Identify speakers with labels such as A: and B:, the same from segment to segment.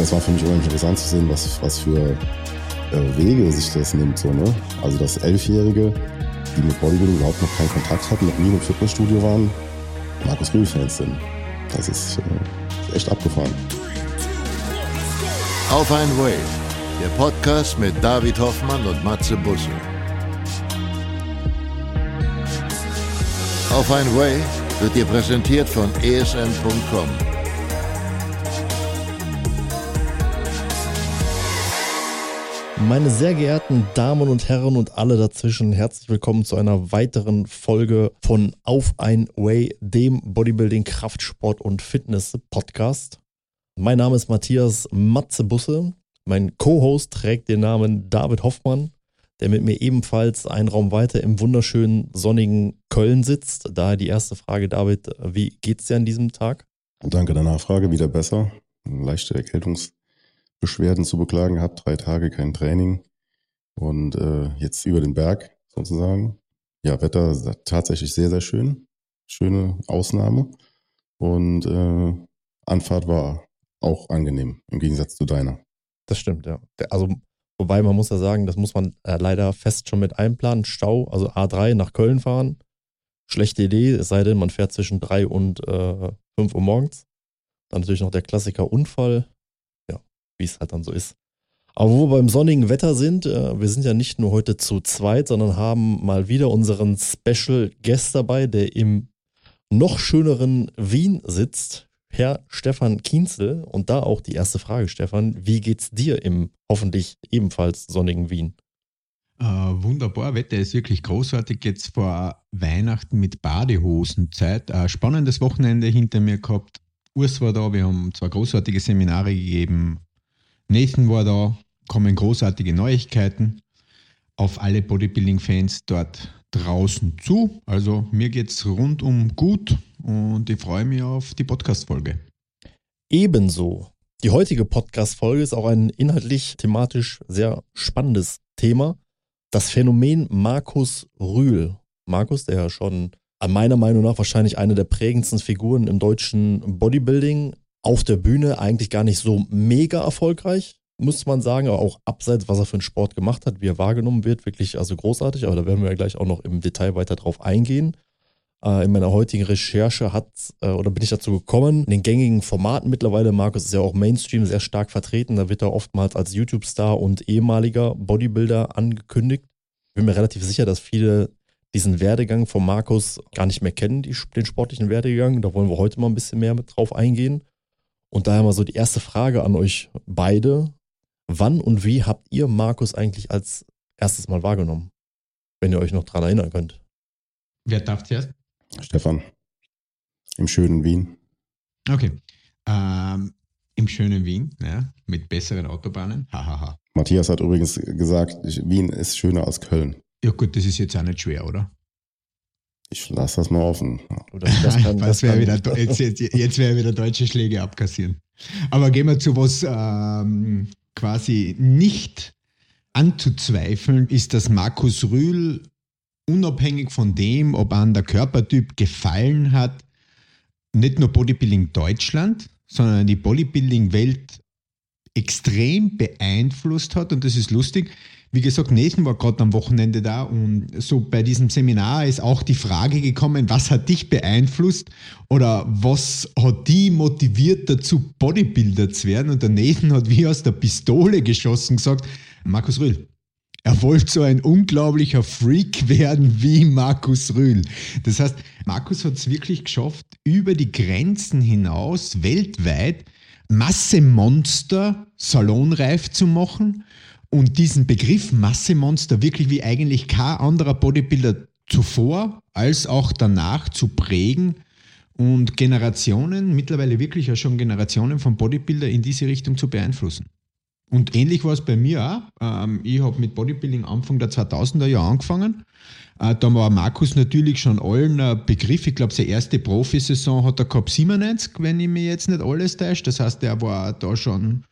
A: das war für mich unheimlich interessant zu sehen, was, was für äh, Wege sich das nimmt. So, ne? Also dass Elfjährige, die mit Bodybuilding überhaupt noch keinen Kontakt hatten, noch nie im Fitnessstudio waren, Markus Rühl-Fans sind. Das ist äh, echt abgefahren.
B: Auf ein Wave, der Podcast mit David Hoffmann und Matze Busse. Auf ein Wave wird dir präsentiert von esn.com.
C: Meine sehr geehrten Damen und Herren und alle dazwischen, herzlich willkommen zu einer weiteren Folge von Auf ein Way, dem Bodybuilding, Kraftsport und Fitness Podcast. Mein Name ist Matthias Matze Busse. Mein Co-Host trägt den Namen David Hoffmann, der mit mir ebenfalls einen Raum weiter im wunderschönen sonnigen Köln sitzt. Daher die erste Frage, David, wie geht's dir an diesem Tag?
A: Danke der Nachfrage, wieder besser. Leichte Erkältungs- Beschwerden zu beklagen gehabt, drei Tage kein Training und äh, jetzt über den Berg sozusagen. Ja, Wetter tatsächlich sehr, sehr schön. Schöne Ausnahme. Und äh, Anfahrt war auch angenehm, im Gegensatz zu deiner.
C: Das stimmt, ja. Also, wobei man muss ja sagen, das muss man äh, leider fest schon mit einplanen. Stau, also A3 nach Köln fahren. Schlechte Idee, es sei denn, man fährt zwischen 3 und äh, 5 Uhr morgens. Dann natürlich noch der Klassiker Unfall wie es halt dann so ist. Aber wo wir beim sonnigen Wetter sind, äh, wir sind ja nicht nur heute zu zweit, sondern haben mal wieder unseren Special Guest dabei, der im noch schöneren Wien sitzt, Herr Stefan Kienzel. Und da auch die erste Frage, Stefan, wie geht's dir im hoffentlich ebenfalls sonnigen Wien?
D: Uh, wunderbar, Wetter ist wirklich großartig. Jetzt vor Weihnachten mit Badehosenzeit. Ein spannendes Wochenende hinter mir gehabt. Urs war da, wir haben zwei großartige Seminare gegeben. Nathan war da, kommen großartige Neuigkeiten auf alle Bodybuilding-Fans dort draußen zu. Also mir geht es rundum gut und ich freue mich auf die Podcast-Folge.
C: Ebenso. Die heutige Podcast-Folge ist auch ein inhaltlich thematisch sehr spannendes Thema. Das Phänomen Markus Rühl. Markus, der ja schon meiner Meinung nach wahrscheinlich eine der prägendsten Figuren im deutschen Bodybuilding auf der Bühne eigentlich gar nicht so mega erfolgreich, muss man sagen, aber auch abseits, was er für einen Sport gemacht hat, wie er wahrgenommen wird, wirklich also großartig. Aber da werden wir ja gleich auch noch im Detail weiter drauf eingehen. Äh, in meiner heutigen Recherche hat äh, oder bin ich dazu gekommen, in den gängigen Formaten mittlerweile, Markus ist ja auch Mainstream sehr stark vertreten, da wird er oftmals als YouTube-Star und ehemaliger Bodybuilder angekündigt. Ich bin mir relativ sicher, dass viele diesen Werdegang von Markus gar nicht mehr kennen, die, den sportlichen Werdegang. Da wollen wir heute mal ein bisschen mehr mit drauf eingehen. Und daher mal so die erste Frage an euch beide. Wann und wie habt ihr Markus eigentlich als erstes Mal wahrgenommen? Wenn ihr euch noch dran erinnern könnt.
D: Wer darf zuerst?
A: Stefan. Im schönen Wien.
D: Okay. Ähm, Im schönen Wien, ja, mit besseren Autobahnen. Hahaha.
A: Matthias hat übrigens gesagt, Wien ist schöner als Köln.
D: Ja gut, das ist jetzt auch nicht schwer, oder?
A: Ich lasse das mal offen.
D: Das, das kann, das wäre wieder, jetzt, jetzt, jetzt wäre wieder deutsche Schläge abkassieren. Aber gehen wir zu was ähm, quasi nicht anzuzweifeln, ist, dass Markus Rühl unabhängig von dem, ob an der Körpertyp gefallen hat, nicht nur Bodybuilding Deutschland, sondern die Bodybuilding-Welt extrem beeinflusst hat. Und das ist lustig. Wie gesagt, Nathan war gerade am Wochenende da und so bei diesem Seminar ist auch die Frage gekommen, was hat dich beeinflusst oder was hat die motiviert dazu, Bodybuilder zu werden? Und der Nathan hat wie aus der Pistole geschossen gesagt, Markus Rühl, er wollte so ein unglaublicher Freak werden wie Markus Rühl. Das heißt, Markus hat es wirklich geschafft, über die Grenzen hinaus weltweit Massemonster salonreif zu machen und diesen Begriff Massemonster wirklich wie eigentlich kein anderer Bodybuilder zuvor als auch danach zu prägen und Generationen, mittlerweile wirklich auch schon Generationen von Bodybuilder in diese Richtung zu beeinflussen. Und ähnlich war es bei mir auch. Ähm, ich habe mit Bodybuilding Anfang der 2000er Jahre angefangen. Äh, da war Markus natürlich schon allen Begriff. Ich glaube, seine erste Profisaison hat er gehabt 97, wenn ich mir jetzt nicht alles täusche. Das heißt, er war da schon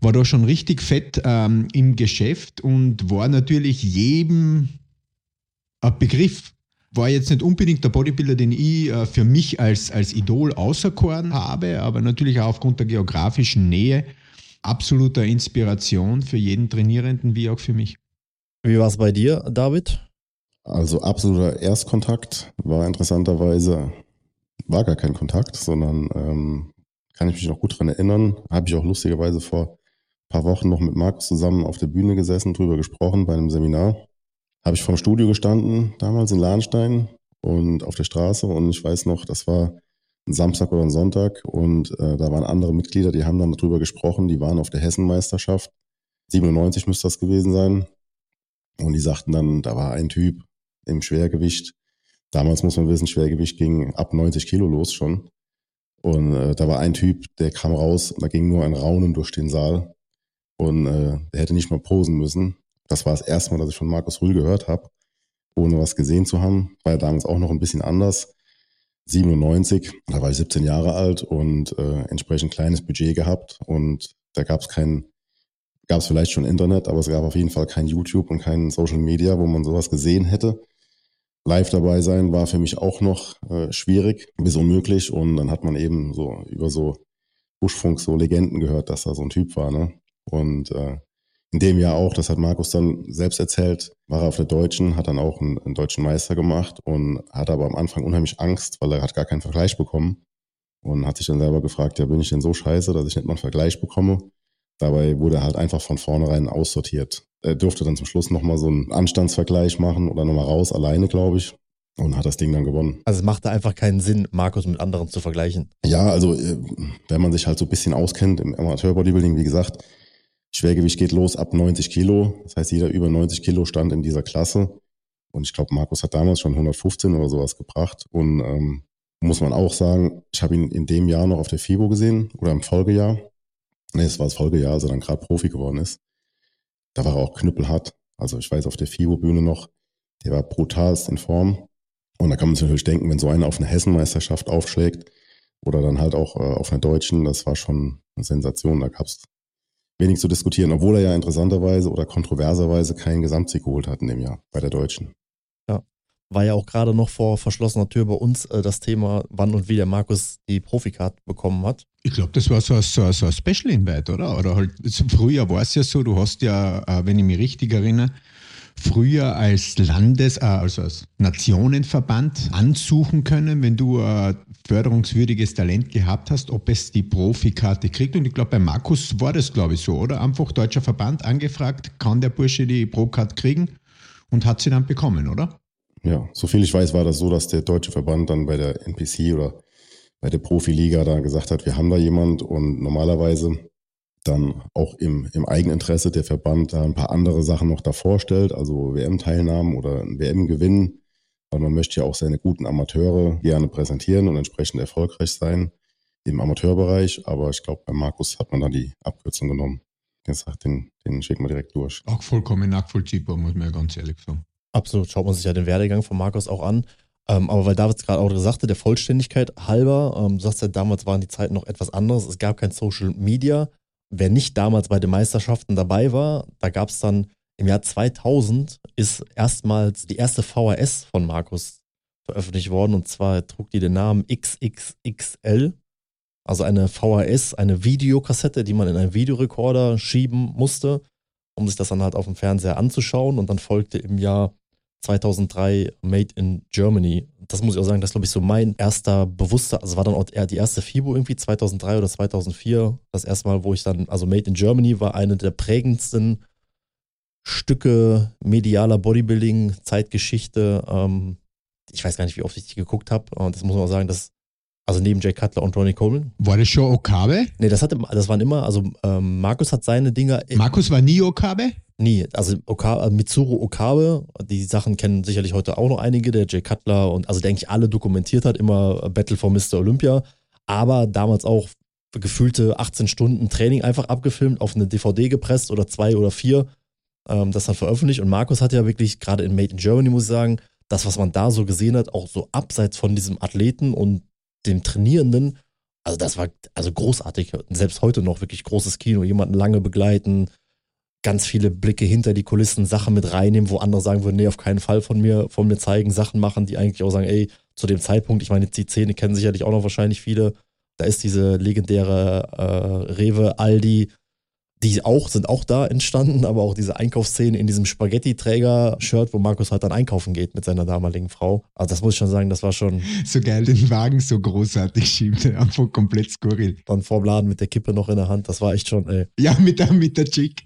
D: war da schon richtig fett ähm, im Geschäft und war natürlich jedem ein Begriff. War jetzt nicht unbedingt der Bodybuilder, den ich äh, für mich als, als Idol auserkoren habe, aber natürlich auch aufgrund der geografischen Nähe absoluter Inspiration für jeden Trainierenden wie auch für mich.
C: Wie war es bei dir, David?
A: Also absoluter Erstkontakt war interessanterweise, war gar kein Kontakt, sondern ähm, kann ich mich noch gut dran erinnern, habe ich auch lustigerweise vor paar Wochen noch mit Markus zusammen auf der Bühne gesessen, drüber gesprochen bei einem Seminar. Habe ich vom Studio gestanden, damals in Lahnstein und auf der Straße und ich weiß noch, das war ein Samstag oder ein Sonntag und äh, da waren andere Mitglieder, die haben dann darüber gesprochen, die waren auf der Hessenmeisterschaft, 97 müsste das gewesen sein und die sagten dann, da war ein Typ, im Schwergewicht. Damals muss man wissen, Schwergewicht ging ab 90 Kilo los schon. Und äh, da war ein Typ, der kam raus, da ging nur ein Raunen durch den Saal. Und äh, der hätte nicht mal posen müssen. Das war das erste Mal, dass ich von Markus Rühl gehört habe, ohne was gesehen zu haben. War ja damals auch noch ein bisschen anders. 97, da war ich 17 Jahre alt und äh, entsprechend kleines Budget gehabt. Und da gab es kein, gab es vielleicht schon Internet, aber es gab auf jeden Fall kein YouTube und kein Social Media, wo man sowas gesehen hätte live dabei sein war für mich auch noch äh, schwierig, bis unmöglich. Und dann hat man eben so über so Buschfunk so Legenden gehört, dass da so ein Typ war. Ne? Und äh, in dem Jahr auch, das hat Markus dann selbst erzählt, war er auf der Deutschen, hat dann auch einen, einen deutschen Meister gemacht und hatte aber am Anfang unheimlich Angst, weil er hat gar keinen Vergleich bekommen. Und hat sich dann selber gefragt, ja, bin ich denn so scheiße, dass ich nicht mal einen Vergleich bekomme? Dabei wurde er halt einfach von vornherein aussortiert. Er durfte dann zum Schluss nochmal so einen Anstandsvergleich machen oder nochmal raus, alleine, glaube ich. Und hat das Ding dann gewonnen.
C: Also es machte einfach keinen Sinn, Markus mit anderen zu vergleichen.
A: Ja, also äh, wenn man sich halt so ein bisschen auskennt im Amateur-Bodybuilding, wie gesagt, Schwergewicht geht los ab 90 Kilo. Das heißt, jeder über 90 Kilo stand in dieser Klasse. Und ich glaube, Markus hat damals schon 115 oder sowas gebracht. Und ähm, muss man auch sagen, ich habe ihn in dem Jahr noch auf der FIBO gesehen oder im Folgejahr. Nee, es war das Folgejahr, als er dann gerade Profi geworden ist da war er auch knüppelhart. Also ich weiß auf der FIBO-Bühne noch, der war brutalst in Form. Und da kann man sich natürlich denken, wenn so einer auf eine Hessenmeisterschaft aufschlägt oder dann halt auch äh, auf einer deutschen, das war schon eine Sensation. Da gab es wenig zu diskutieren, obwohl er ja interessanterweise oder kontroverserweise keinen Gesamtsieg geholt hat in dem Jahr bei der deutschen
C: war ja auch gerade noch vor verschlossener Tür bei uns äh, das Thema, wann und wie der Markus die Profikarte bekommen hat.
D: Ich glaube, das war so, so, so ein Special Invite, oder? Oder halt, früher war es ja so, du hast ja, äh, wenn ich mich richtig erinnere, früher als Landes-, äh, also als Nationenverband ansuchen können, wenn du ein förderungswürdiges Talent gehabt hast, ob es die Profikarte kriegt. Und ich glaube, bei Markus war das, glaube ich, so, oder? Einfach deutscher Verband angefragt, kann der Bursche die Pro-Card kriegen und hat sie dann bekommen, oder?
A: Ja, soviel ich weiß, war das so, dass der deutsche Verband dann bei der NPC oder bei der Profiliga da gesagt hat, wir haben da jemand und normalerweise dann auch im, im Eigeninteresse der Verband da ein paar andere Sachen noch davor stellt, also WM-Teilnahmen oder ein WM-Gewinn, weil man möchte ja auch seine guten Amateure gerne präsentieren und entsprechend erfolgreich sein im Amateurbereich, aber ich glaube, bei Markus hat man da die Abkürzung genommen. Der sagt, den, den schicken wir direkt durch.
D: Auch vollkommen nachvollziehbar, muss man ja ganz ehrlich sagen.
C: Absolut, schaut man sich ja den Werdegang von Markus auch an. Ähm, aber weil David es gerade auch sagte, der Vollständigkeit halber, ähm, du sagst ja, damals waren die Zeiten noch etwas anderes. Es gab kein Social Media. Wer nicht damals bei den Meisterschaften dabei war, da gab es dann im Jahr 2000 ist erstmals die erste VHS von Markus veröffentlicht worden und zwar trug die den Namen XXXL. Also eine VHS, eine Videokassette, die man in einen Videorekorder schieben musste, um sich das dann halt auf dem Fernseher anzuschauen. Und dann folgte im Jahr 2003 Made in Germany. Das muss ich auch sagen, das ist, glaube ich, so mein erster bewusster, also war dann auch die erste FIBO irgendwie 2003 oder 2004. Das erste Mal, wo ich dann, also Made in Germany war eine der prägendsten Stücke medialer Bodybuilding, Zeitgeschichte. Ähm, ich weiß gar nicht, wie oft ich die geguckt habe. Und das muss man auch sagen, das, also neben Jay Cutler und Ronnie Coleman.
D: War das schon Okabe?
C: Nee, das, hatte, das waren immer, also ähm, Markus hat seine Dinger.
D: Markus war nie Okabe?
C: Nie. Also Oka äh, Mitsuru Okabe, die Sachen kennen sicherlich heute auch noch einige, der Jay Cutler und also der eigentlich alle dokumentiert hat, immer Battle for Mr. Olympia, aber damals auch gefühlte 18 Stunden Training einfach abgefilmt, auf eine DVD gepresst oder zwei oder vier, ähm, das dann veröffentlicht. Und Markus hat ja wirklich, gerade in Made in Germany, muss ich sagen, das, was man da so gesehen hat, auch so abseits von diesem Athleten und dem Trainierenden, also das war also großartig. Selbst heute noch wirklich großes Kino, jemanden lange begleiten, ganz viele Blicke hinter die Kulissen, Sachen mit reinnehmen, wo andere sagen würden, nee, auf keinen Fall von mir, von mir zeigen, Sachen machen, die eigentlich auch sagen, ey, zu dem Zeitpunkt, ich meine, die Szene kennen sicherlich auch noch wahrscheinlich viele, da ist diese legendäre äh, Rewe, Aldi, die auch, sind auch da entstanden, aber auch diese Einkaufsszene in diesem Spaghetti-Träger-Shirt, wo Markus halt dann einkaufen geht mit seiner damaligen Frau. Also das muss ich schon sagen, das war schon.
D: So geil, den Wagen so großartig schiebt, einfach komplett skurril.
C: Dann vorm Laden mit der Kippe noch in der Hand, das war echt schon, ey.
D: Ja, mit der, mit der Chick.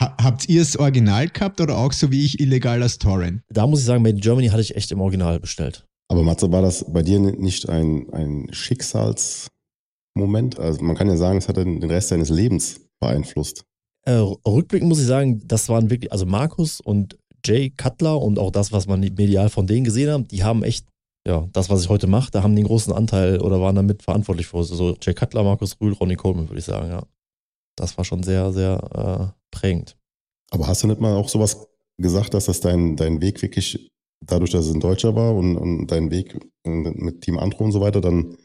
D: Ha, habt ihr es original gehabt oder auch so wie ich illegal als Torrent?
C: Da muss ich sagen, Made in Germany hatte ich echt im Original bestellt.
A: Aber Matze, war das bei dir nicht ein, ein Schicksalsmoment? Also man kann ja sagen, es hat den Rest seines Lebens beeinflusst.
C: Äh, rückblickend muss ich sagen, das waren wirklich, also Markus und Jay Cutler und auch das, was man medial von denen gesehen hat, die haben echt, ja, das, was ich heute mache, da haben die einen großen Anteil oder waren damit verantwortlich für. So Jay Cutler, Markus Rühl, Ronnie Coleman, würde ich sagen, ja. Das war schon sehr, sehr äh, prägend.
A: Aber hast du nicht mal auch sowas gesagt, dass das dein, dein Weg wirklich, dadurch, dass es ein Deutscher war und, und dein Weg mit Team Andro und so weiter dann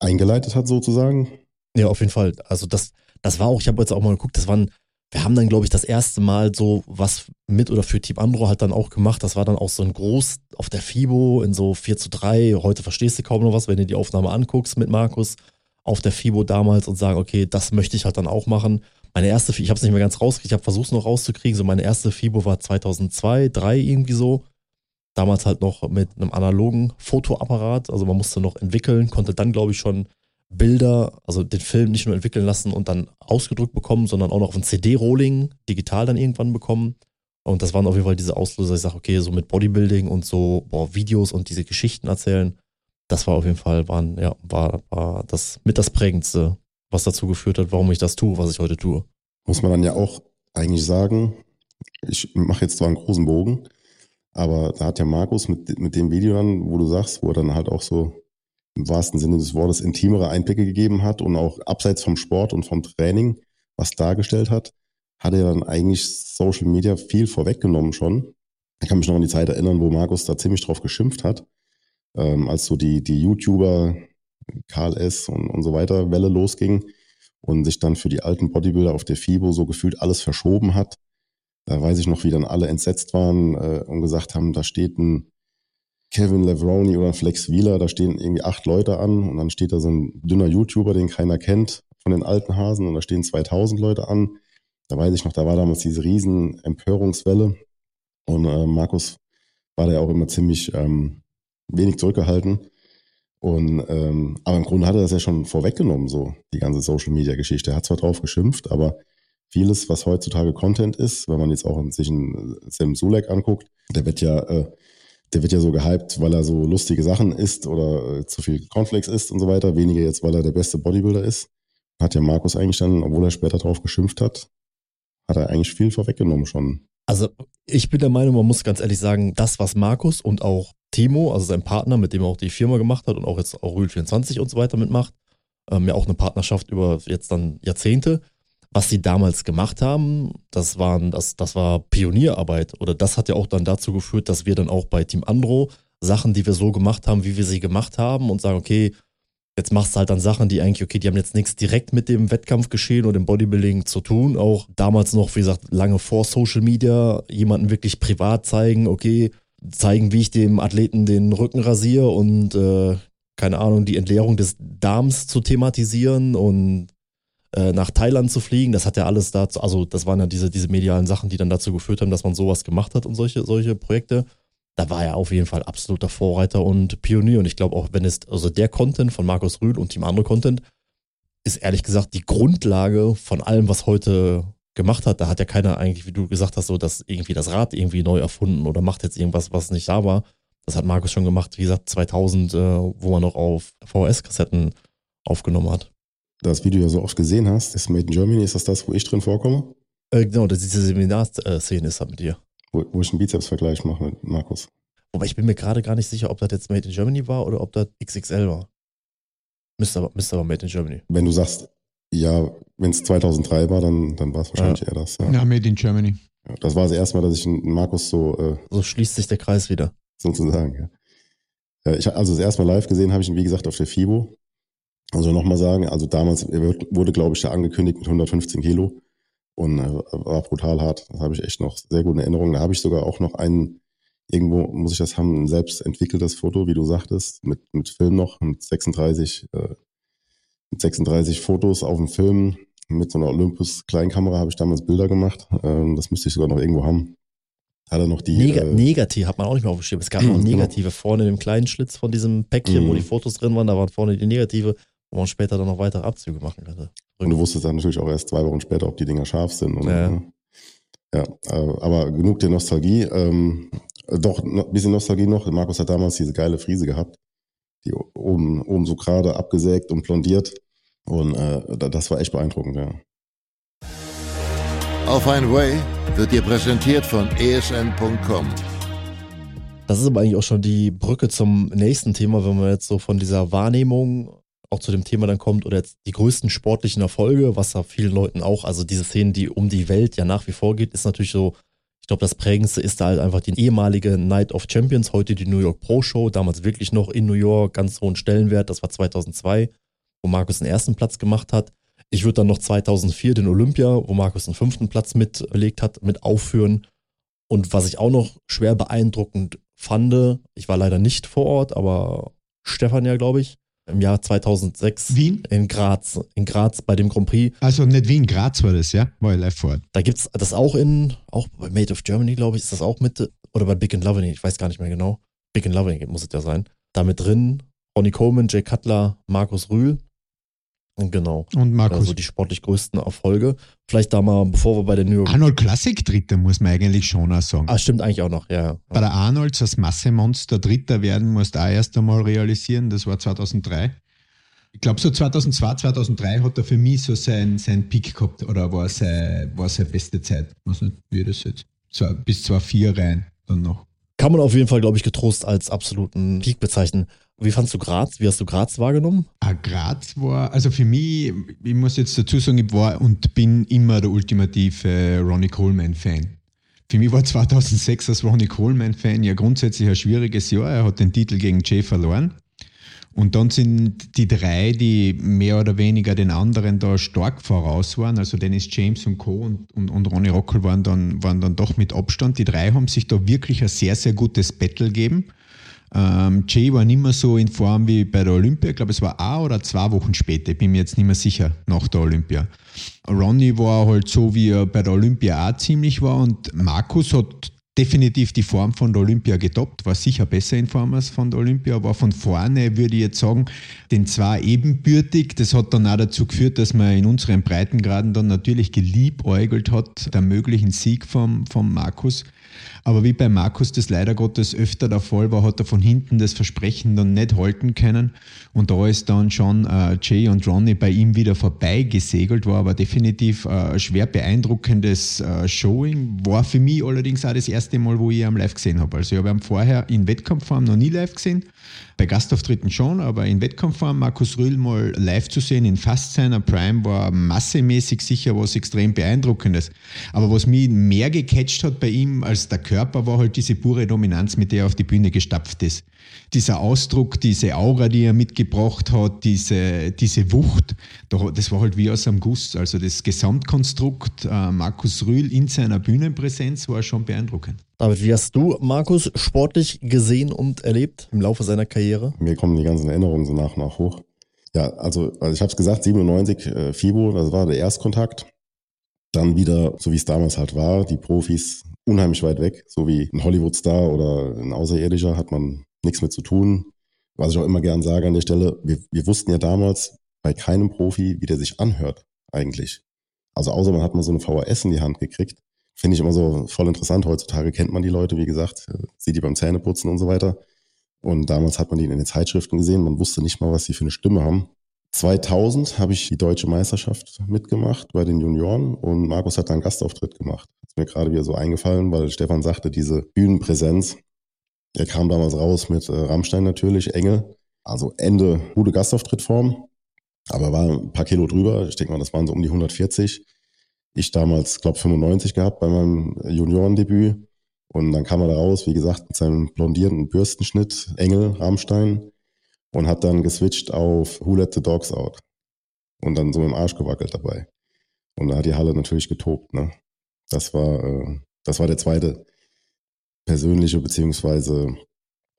A: eingeleitet hat, sozusagen?
C: Ja, auf jeden Fall. Also das, das war auch, ich habe jetzt auch mal geguckt, das waren, wir haben dann, glaube ich, das erste Mal so was mit oder für Team Andro halt dann auch gemacht. Das war dann auch so ein Groß auf der FIBO in so 4 zu 3. Heute verstehst du kaum noch was, wenn du die Aufnahme anguckst mit Markus auf der FIBO damals und sagen, okay, das möchte ich halt dann auch machen. Meine erste, ich habe es nicht mehr ganz rausgekriegt, ich habe versucht es noch rauszukriegen. So meine erste FIBO war 2002, 2003 irgendwie so. Damals halt noch mit einem analogen Fotoapparat. Also man musste noch entwickeln, konnte dann, glaube ich, schon Bilder, also den Film nicht nur entwickeln lassen und dann ausgedrückt bekommen, sondern auch noch auf ein CD-Rolling digital dann irgendwann bekommen. Und das waren auf jeden Fall diese Auslöser. Ich sage, okay, so mit Bodybuilding und so boah, Videos und diese Geschichten erzählen, das war auf jeden Fall, waren, ja, war, war das mit das Prägendste, was dazu geführt hat, warum ich das tue, was ich heute tue.
A: Muss man dann ja auch eigentlich sagen, ich mache jetzt zwar einen großen Bogen, aber da hat ja Markus mit, mit dem Video dann, wo du sagst, wo er dann halt auch so im wahrsten Sinne des Wortes intimere Einblicke gegeben hat und auch abseits vom Sport und vom Training was dargestellt hat, hat er dann eigentlich Social Media viel vorweggenommen schon. Ich kann mich noch an die Zeit erinnern, wo Markus da ziemlich drauf geschimpft hat, ähm, als so die, die YouTuber Karl S. Und, und so weiter Welle losging und sich dann für die alten Bodybuilder auf der FIBO so gefühlt alles verschoben hat. Da weiß ich noch, wie dann alle entsetzt waren äh, und gesagt haben, da steht ein Kevin Levroni oder Flex Wheeler, da stehen irgendwie acht Leute an und dann steht da so ein dünner YouTuber, den keiner kennt von den alten Hasen und da stehen 2000 Leute an. Da weiß ich noch, da war damals diese riesen Empörungswelle und äh, Markus war da ja auch immer ziemlich ähm, wenig zurückgehalten. Und ähm, aber im Grunde hat er das ja schon vorweggenommen, so die ganze Social Media Geschichte. Er hat zwar drauf geschimpft, aber vieles, was heutzutage Content ist, wenn man jetzt auch sich einen Sam Sulek anguckt, der wird ja äh, der wird ja so gehypt, weil er so lustige Sachen isst oder äh, zu viel Cornflakes isst und so weiter. Weniger jetzt, weil er der beste Bodybuilder ist. Hat ja Markus dann, obwohl er später drauf geschimpft hat, hat er eigentlich viel vorweggenommen schon.
C: Also ich bin der Meinung, man muss ganz ehrlich sagen, das, was Markus und auch Timo, also sein Partner, mit dem er auch die Firma gemacht hat und auch jetzt auch Rühl24 und so weiter mitmacht, ähm, ja auch eine Partnerschaft über jetzt dann Jahrzehnte, was sie damals gemacht haben, das, waren, das, das war Pionierarbeit. Oder das hat ja auch dann dazu geführt, dass wir dann auch bei Team Andro Sachen, die wir so gemacht haben, wie wir sie gemacht haben und sagen, okay, jetzt machst du halt dann Sachen, die eigentlich, okay, die haben jetzt nichts direkt mit dem Wettkampf geschehen oder dem Bodybuilding zu tun. Auch damals noch, wie gesagt, lange vor Social Media, jemanden wirklich privat zeigen, okay, zeigen, wie ich dem Athleten den Rücken rasiere und äh, keine Ahnung, die Entleerung des Darms zu thematisieren und äh, nach Thailand zu fliegen. Das hat ja alles dazu, also das waren ja diese, diese medialen Sachen, die dann dazu geführt haben, dass man sowas gemacht hat und solche, solche Projekte. Da war er auf jeden Fall absoluter Vorreiter und Pionier. Und ich glaube auch, wenn es, also der Content von Markus Rühl und Team Andere Content ist ehrlich gesagt die Grundlage von allem, was heute gemacht hat. Da hat ja keiner eigentlich, wie du gesagt hast, so dass irgendwie das Rad irgendwie neu erfunden oder macht jetzt irgendwas, was nicht da war. Das hat Markus schon gemacht, wie gesagt, 2000, äh, wo man noch auf VHS-Kassetten aufgenommen hat
A: das Video ja so oft gesehen hast, ist Made in Germany, ist das das, wo ich drin vorkomme?
C: Äh, genau, das ist diese Seminarszene ist da mit dir.
A: Wo, wo ich einen Bizepsvergleich mache mit Markus.
C: Wobei ich bin mir gerade gar nicht sicher, ob das jetzt Made in Germany war oder ob das XXL war. Müsste aber, müsste aber Made in Germany.
A: Wenn du sagst, ja, wenn es 2003 war, dann, dann war es wahrscheinlich ja. eher das.
D: Ja. ja, Made in Germany.
A: Ja, das war das erste Mal, dass ich einen Markus so. Äh,
C: so schließt sich der Kreis wieder.
A: Sozusagen, ja. ja ich, also das erste Mal live gesehen habe ich ihn, wie gesagt, auf der FIBO. Also nochmal sagen, also damals wurde, glaube ich, da angekündigt mit 115 Kilo und äh, war brutal hart. Das habe ich echt noch sehr gute Erinnerungen. Da habe ich sogar auch noch einen, irgendwo muss ich das haben, ein selbst entwickeltes Foto, wie du sagtest, mit, mit Film noch, mit 36, äh, mit 36 Fotos auf dem Film. Mit so einer Olympus-Kleinkamera habe ich damals Bilder gemacht. Ähm, das müsste ich sogar noch irgendwo haben. Hat er noch die.
C: Neg
A: äh,
C: negativ hat man auch nicht mehr aufgeschrieben. Es gab noch
A: Genau.
C: Negative vorne in dem kleinen Schlitz von diesem Päckchen, wo
A: Mhm.
C: die Fotos drin waren. Da waren vorne die Negative, wo man später dann noch weitere Abzüge machen könnte.
A: Und du wusstest dann natürlich auch erst zwei Wochen später, ob die Dinger scharf sind. Und,
C: Ja.
A: ja, ja äh, aber genug der Nostalgie. Ähm, äh, doch, ein bisschen Nostalgie noch. Markus hat damals diese geile Friese gehabt. Die oben, oben so gerade abgesägt und blondiert. Und äh, da- das war echt beeindruckend, ja.
B: Auf ein Way wird dir präsentiert von esn.com.
C: Das ist aber eigentlich auch schon die Brücke zum nächsten Thema, wenn man jetzt so von dieser Wahrnehmung auch zu dem Thema dann kommt oder jetzt die größten sportlichen Erfolge, was da vielen Leuten auch, also diese Szenen, die um die Welt ja nach wie vor geht, ist natürlich so, ich glaube, das prägendste ist da halt einfach die ehemalige Night of Champions, heute die New York Pro Show, damals wirklich noch in New York, ganz hohen Stellenwert, das war 2002, wo Markus den ersten Platz gemacht hat. Ich würde dann noch 2004 den Olympia, wo Markus den fünften Platz mit belegt hat, mit aufführen. Und was ich auch noch schwer beeindruckend fand, ich war leider nicht vor Ort, aber Stefan ja, glaube ich, im Jahr 2006
D: Wien?
C: in Graz, in Graz bei dem Grand Prix.
D: Also nicht Wien, Graz war das, ja? War live Ort.
C: Da gibt es das auch in, auch bei Made of Germany, glaube ich, ist das auch mit, oder bei Big and Loving, ich weiß gar nicht mehr genau. Big and Loving muss es ja sein. Da mit drin Ronnie Coleman, Jay Cutler, Markus Rühl. Genau.
D: Und Markus.
C: Also die sportlich größten Erfolge. Vielleicht da mal, bevor wir bei der New York.
D: Arnold Classic Dritter, muss man eigentlich schon auch sagen.
C: Ah, stimmt eigentlich auch noch, ja.
D: Bei der Arnolds als Massemonster Dritter werden musst du auch erst einmal realisieren. Das war 2003. Ich glaube, so 2002, 2003 hat er für mich so sein, sein Peak gehabt oder war seine, war seine beste Zeit. Ich weiß nicht, wie das jetzt. Zwei, bis 2004 rein dann noch.
C: Kann man auf jeden Fall, glaube ich, getrost als absoluten Peak bezeichnen. Wie fandst du Graz? Wie hast du Graz wahrgenommen?
D: Ah, Graz war, also für mich, ich muss jetzt dazu sagen, ich war und bin immer der ultimative Ronnie Coleman-Fan. Für mich war 2006 als Ronnie Coleman-Fan ja grundsätzlich ein schwieriges Jahr. Er hat den Titel gegen Jay verloren. Und dann sind die drei, die mehr oder weniger den anderen da stark voraus waren, also Dennis James und Co. und, und, und Ronnie Rockel waren dann, waren dann doch mit Abstand. Die drei haben sich da wirklich ein sehr, sehr gutes Battle gegeben. Ähm, Jay war nicht mehr so in Form wie bei der Olympia. Ich glaube, es war ein oder zwei Wochen später. Ich bin mir jetzt nicht mehr sicher nach der Olympia. Ronnie war halt so, wie er bei der Olympia auch ziemlich war. Und Markus hat definitiv die Form von der Olympia getoppt, war sicher besser in Form als von der Olympia, aber von vorne würde ich jetzt sagen, den zwei ebenbürtig. Das hat dann auch dazu geführt, dass man in unseren Breitengraden dann natürlich geliebäugelt hat, der möglichen Sieg vom, vom Markus. Aber wie bei Markus das leider Gottes öfter der Fall war, hat er von hinten das Versprechen dann nicht halten können. Und da ist dann schon äh, Jay und Ronnie bei ihm wieder vorbeigesegelt, war aber definitiv äh, schwer beeindruckendes äh, Showing. War für mich allerdings auch das erste Mal, wo ich ihn live gesehen habe. Also ich habe ihn vorher in Wettkampfform noch nie live gesehen. Bei Gastauftritten schon, aber in Wettkampfform Markus Rühl mal live zu sehen in fast seiner Prime war massemäßig sicher was extrem beeindruckendes. Aber was mich mehr gecatcht hat bei ihm als der Körper war halt diese pure Dominanz, mit der er auf die Bühne gestapft ist. Dieser Ausdruck, diese Aura, die er mitgebracht hat, diese, diese Wucht, da- das war halt wie aus einem Guss. Also das Gesamtkonstrukt äh, Markus Rühl in seiner Bühnenpräsenz war schon beeindruckend.
C: David, wie hast du Markus sportlich gesehen und erlebt im Laufe seiner Karriere?
A: Mir kommen die ganzen Erinnerungen so nach und nach hoch. Ja, also, also ich habe es gesagt, 97 äh, FIBO, das war der Erstkontakt. Dann wieder, so wie es damals halt war, die Profis unheimlich weit weg, so wie ein Hollywood-Star oder ein Außerirdischer hat man nichts mit zu tun. Was ich auch immer gern sage an der Stelle, wir, wir wussten ja damals bei keinem Profi, wie der sich anhört eigentlich. Also außer man hat mal so eine VHS in die Hand gekriegt. Finde ich immer so voll interessant. Heutzutage kennt man die Leute, wie gesagt, sieht die beim Zähneputzen und so weiter. Und damals hat man die in den Zeitschriften gesehen. Man wusste nicht mal, was sie für eine Stimme haben. 2000 habe ich die deutsche Meisterschaft mitgemacht bei den Junioren und Markus hat da einen Gastauftritt gemacht. Ist mir gerade wieder so eingefallen, weil Stefan sagte, diese Bühnenpräsenz. Er kam damals raus mit äh, Rammstein natürlich, Engel. Also Ende gute Gastauftrittform, aber war ein paar Kilo drüber. Ich denke mal, das waren so um die 140. Ich damals, glaube 95 gehabt bei meinem Juniorendebüt. Und dann kam er da raus, wie gesagt, mit seinem blondierten Bürstenschnitt, Engel, Rammstein und hat dann geswitcht auf Who Let the Dogs Out und dann so im Arsch gewackelt dabei. Und da hat die Halle natürlich getobt. Ne? Das war, äh, das war der zweite persönliche beziehungsweise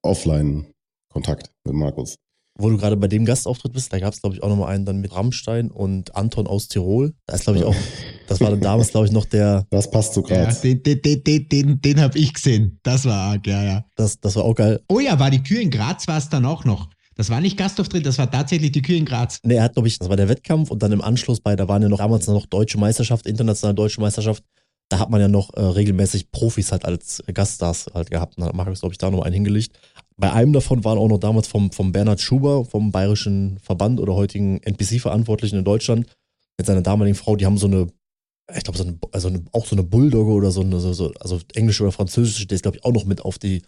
A: Offline-Kontakt mit Markus.
C: wo du gerade bei dem Gastauftritt bist, da gab es, glaube ich, auch nochmal einen dann mit Rammstein und Anton aus Tirol. Da ist, glaube ich, auch, das war dann damals, glaube ich, noch der.
A: Das passt so
D: Ja,
A: gerade.
D: den den, den, den, den, den habe ich gesehen. Das war arg, ja, ja.
C: Das, das war auch geil.
D: Oh ja, war die Kür in Graz war es dann auch noch. Das war nicht Gastauftritt, das war tatsächlich die Kür in Graz.
C: Nee, er hat, glaube ich, das war der Wettkampf und dann im Anschluss bei, da waren ja noch damals noch deutsche Meisterschaft, internationale deutsche Meisterschaft. Da hat man ja noch äh, regelmäßig Profis halt als Gaststars halt gehabt. Und dann hat Markus, glaube ich, da noch einen hingelegt. Bei einem davon waren auch noch damals vom, vom Bernhard Schuber, vom Bayerischen Verband oder heutigen NPC-Verantwortlichen in Deutschland, mit seiner damaligen Frau, die haben so eine, ich glaube, so eine, also eine, auch so eine Bulldogge oder so eine, so, so, also englische oder französische, der ist, glaube ich, auch noch mit auf die,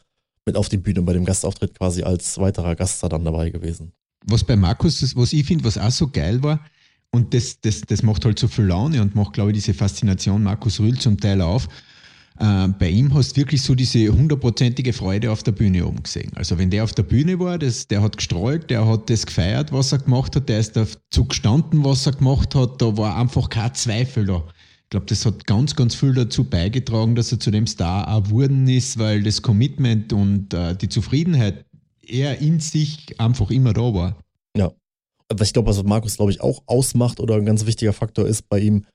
C: mit auf die Bühne bei dem Gastauftritt quasi als weiterer Gaststar dann dabei gewesen.
D: Was bei Markus, was ich finde, was auch so geil war, und das, das, das macht halt so viel Laune und macht, glaube ich, diese Faszination Markus Rühl zum Teil auf. Äh, bei ihm hast du wirklich so diese hundertprozentige Freude auf der Bühne oben gesehen. Also wenn der auf der Bühne war, das, der hat gestrahlt, der hat das gefeiert, was er gemacht hat, der ist dazu gestanden, was er gemacht hat, da war einfach kein Zweifel da. Ich glaube, das hat ganz, ganz viel dazu beigetragen, dass er zu dem Star auch geworden ist, weil das Commitment und äh, die Zufriedenheit er in sich einfach immer da war.
C: Ja. Aber ich glaube, was Markus, glaube ich, auch ausmacht oder ein ganz wichtiger Faktor ist bei ihm,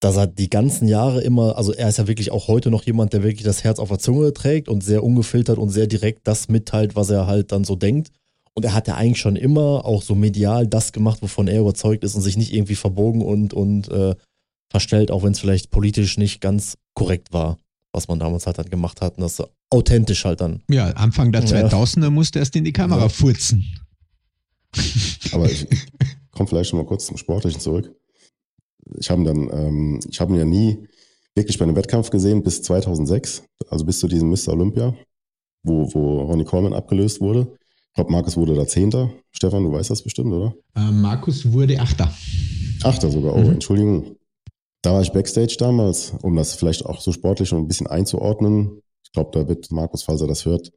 C: dass er die ganzen Jahre immer, also er ist ja wirklich auch heute noch jemand, der wirklich das Herz auf der Zunge trägt und sehr ungefiltert und sehr direkt das mitteilt, was er halt dann so denkt. Und er hat ja eigentlich schon immer auch so medial das gemacht, wovon er überzeugt ist und sich nicht irgendwie verbogen und, und äh, verstellt, auch wenn es vielleicht politisch nicht ganz korrekt war, was man damals halt dann gemacht hat. Und das so authentisch halt dann.
D: Ja, Anfang der
C: Ja.
D: 2000er musste erst in die Kamera
C: Ja.
D: furzen.
A: Aber ich komme vielleicht schon mal kurz zum Sportlichen zurück. Ich habe ihn dann, ähm, ich habe ihn ja nie wirklich bei einem Wettkampf gesehen bis 2006, also bis zu diesem Mr. Olympia, wo, wo Ronnie Coleman abgelöst wurde. Ich glaube, Markus wurde da Zehnter. Stefan, du weißt das bestimmt, oder?
D: Äh, Markus wurde Achter.
A: Achter sogar, oh,
D: Mhm.
A: Entschuldigung. Da war ich Backstage damals, um das vielleicht auch so sportlich schon ein bisschen einzuordnen. Ich glaube, da wird Markus, falls er das hört,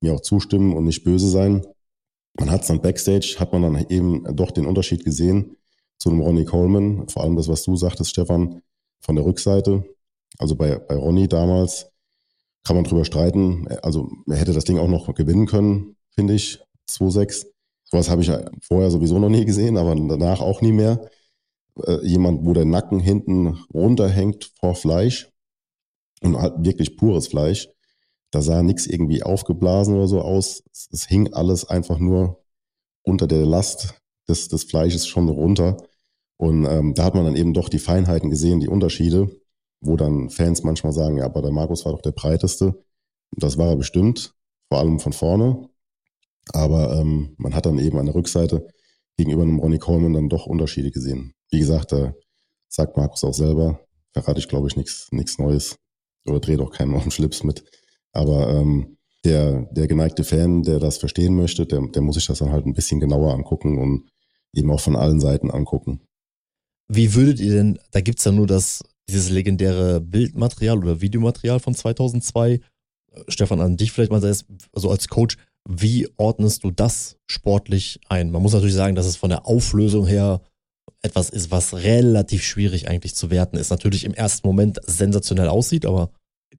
A: mir auch zustimmen und nicht böse sein. Man hat es dann Backstage, hat man dann eben doch den Unterschied gesehen zu einem Ronnie Coleman. Vor allem das, was du sagtest, Stefan, von der Rückseite. Also bei, bei Ronnie damals kann man drüber streiten. Also er hätte das Ding auch noch gewinnen können, finde ich. 2-6. Sowas habe ich vorher sowieso noch nie gesehen, aber danach auch nie mehr äh, jemand, wo der Nacken hinten runterhängt vor Fleisch und halt wirklich pures Fleisch. Da sah nichts irgendwie aufgeblasen oder so aus. Es, es hing alles einfach nur unter der Last des, des Fleisches schon runter. Und ähm, da hat man dann eben doch die Feinheiten gesehen, die Unterschiede, wo dann Fans manchmal sagen, ja, aber der Markus war doch der breiteste. Das war er bestimmt, vor allem von vorne. Aber ähm, man hat dann eben an der Rückseite gegenüber einem Ronnie Coleman dann doch Unterschiede gesehen. Wie gesagt, da sagt Markus auch selber, verrate ich glaube ich nichts Neues oder dreht auch keinen auf den Schlips mit. Aber ähm, der, der geneigte Fan, der das verstehen möchte, der, der muss sich das dann halt ein bisschen genauer angucken und eben auch von allen Seiten angucken.
C: Wie würdet ihr denn, da gibt's ja nur das, dieses legendäre Bildmaterial oder Videomaterial von 2002. Äh, Stefan, an dich vielleicht mal selbst, also als Coach, wie ordnest du das sportlich ein? Man muss natürlich sagen, dass es von der Auflösung her etwas ist, was relativ schwierig eigentlich zu werten ist. Natürlich im ersten Moment sensationell aussieht, aber